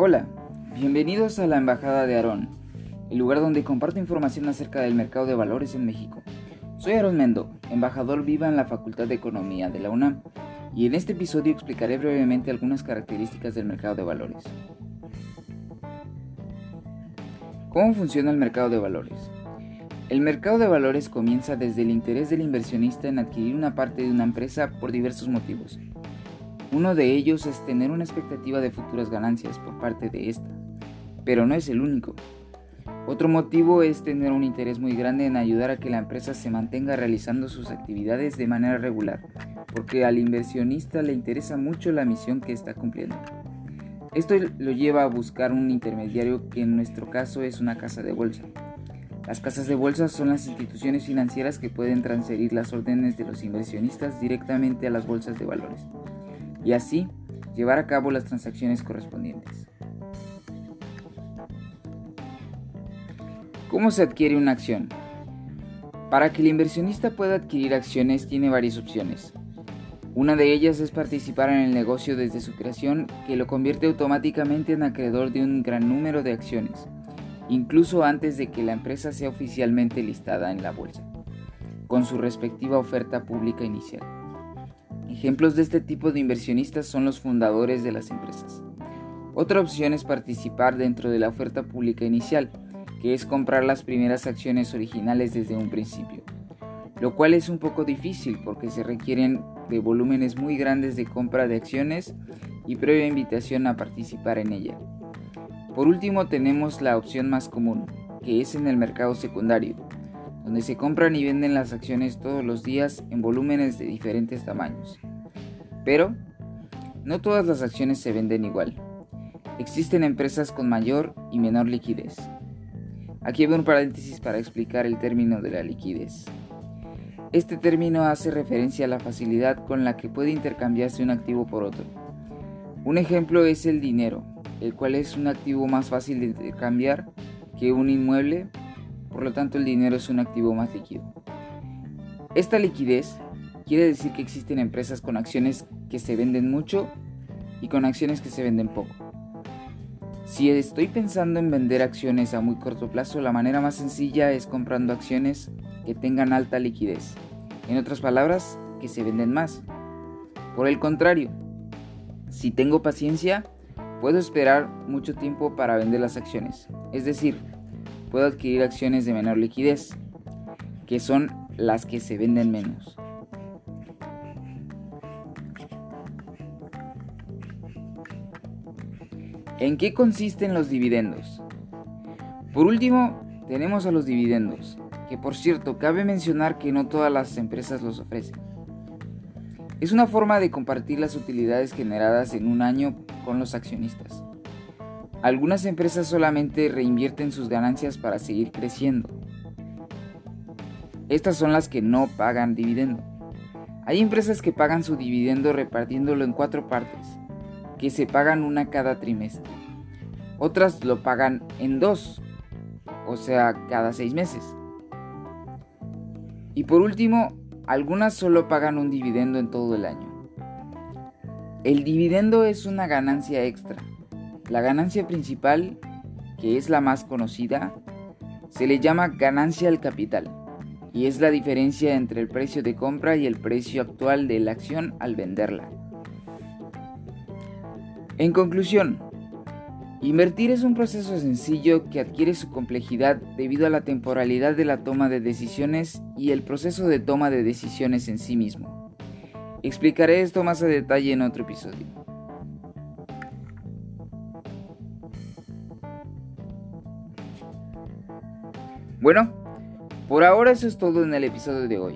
Hola, bienvenidos a la Embajada de Aarón, el lugar donde comparto información acerca del mercado de valores en México. Soy Aarón Mendo, embajador viva en la Facultad de Economía de la UNAM, y en este episodio explicaré brevemente algunas características del mercado de valores. ¿Cómo funciona el mercado de valores? El mercado de valores comienza desde el interés del inversionista en adquirir una parte de una empresa por diversos motivos. Uno de ellos es tener una expectativa de futuras ganancias por parte de esta, pero no es el único. Otro motivo es tener un interés muy grande en ayudar a que la empresa se mantenga realizando sus actividades de manera regular, porque al inversionista le interesa mucho la misión que está cumpliendo. Esto lo lleva a buscar un intermediario que en nuestro caso es una casa de bolsa. Las casas de bolsa son las instituciones financieras que pueden transferir las órdenes de los inversionistas directamente a las bolsas de valores y así llevar a cabo las transacciones correspondientes. ¿Cómo se adquiere una acción? Para que el inversionista pueda adquirir acciones tiene varias opciones. Una de ellas es participar en el negocio desde su creación que lo convierte automáticamente en acreedor de un gran número de acciones incluso antes de que la empresa sea oficialmente listada en la bolsa, con su respectiva oferta pública inicial. Ejemplos de este tipo de inversionistas son los fundadores de las empresas. Otra opción es participar dentro de la oferta pública inicial, que es comprar las primeras acciones originales desde un principio, lo cual es un poco difícil porque se requieren de volúmenes muy grandes de compra de acciones y previa invitación a participar en ella. Por último tenemos la opción más común, que es en el mercado secundario, donde se compran y venden las acciones todos los días en volúmenes de diferentes tamaños. Pero, no todas las acciones se venden igual. Existen empresas con mayor y menor liquidez. Aquí hago un paréntesis para explicar el término de la liquidez. Este término hace referencia a la facilidad con la que puede intercambiarse un activo por otro. Un ejemplo es el dinero, el cual es un activo más fácil de cambiar que un inmueble, por lo tanto el dinero es un activo más líquido. Esta liquidez quiere decir que existen empresas con acciones que se venden mucho y con acciones que se venden poco. Si estoy pensando en vender acciones a muy corto plazo, la manera más sencilla es comprando acciones que tengan alta liquidez. En otras palabras, que se venden más. Por el contrario, si tengo paciencia, Puedo esperar mucho tiempo para vender las acciones, es decir, puedo adquirir acciones de menor liquidez, que son las que se venden menos. ¿En qué consisten los dividendos? Por último, tenemos a los dividendos, que por cierto, cabe mencionar que no todas las empresas los ofrecen. Es una forma de compartir las utilidades generadas en un año con los accionistas. Algunas empresas solamente reinvierten sus ganancias para seguir creciendo. Estas son las que no pagan dividendo. Hay empresas que pagan su dividendo repartiéndolo en cuatro partes, que se pagan una cada trimestre. Otras lo pagan en dos, o sea, cada seis meses. Y por último, algunas solo pagan un dividendo en todo el año. El dividendo es una ganancia extra. La ganancia principal, que es la más conocida, se le llama ganancia al capital y es la diferencia entre el precio de compra y el precio actual de la acción al venderla. En conclusión, Invertir es un proceso sencillo que adquiere su complejidad debido a la temporalidad de la toma de decisiones y el proceso de toma de decisiones en sí mismo. Explicaré esto más a detalle en otro episodio. Bueno, por ahora eso es todo en el episodio de hoy.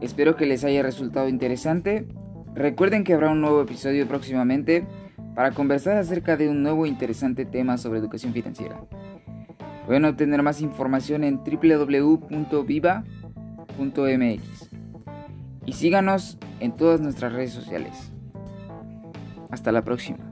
Espero que les haya resultado interesante. Recuerden que habrá un nuevo episodio próximamente para conversar acerca de un nuevo interesante tema sobre educación financiera. Pueden obtener más información en www.viva.mx y síganos en todas nuestras redes sociales. Hasta la próxima.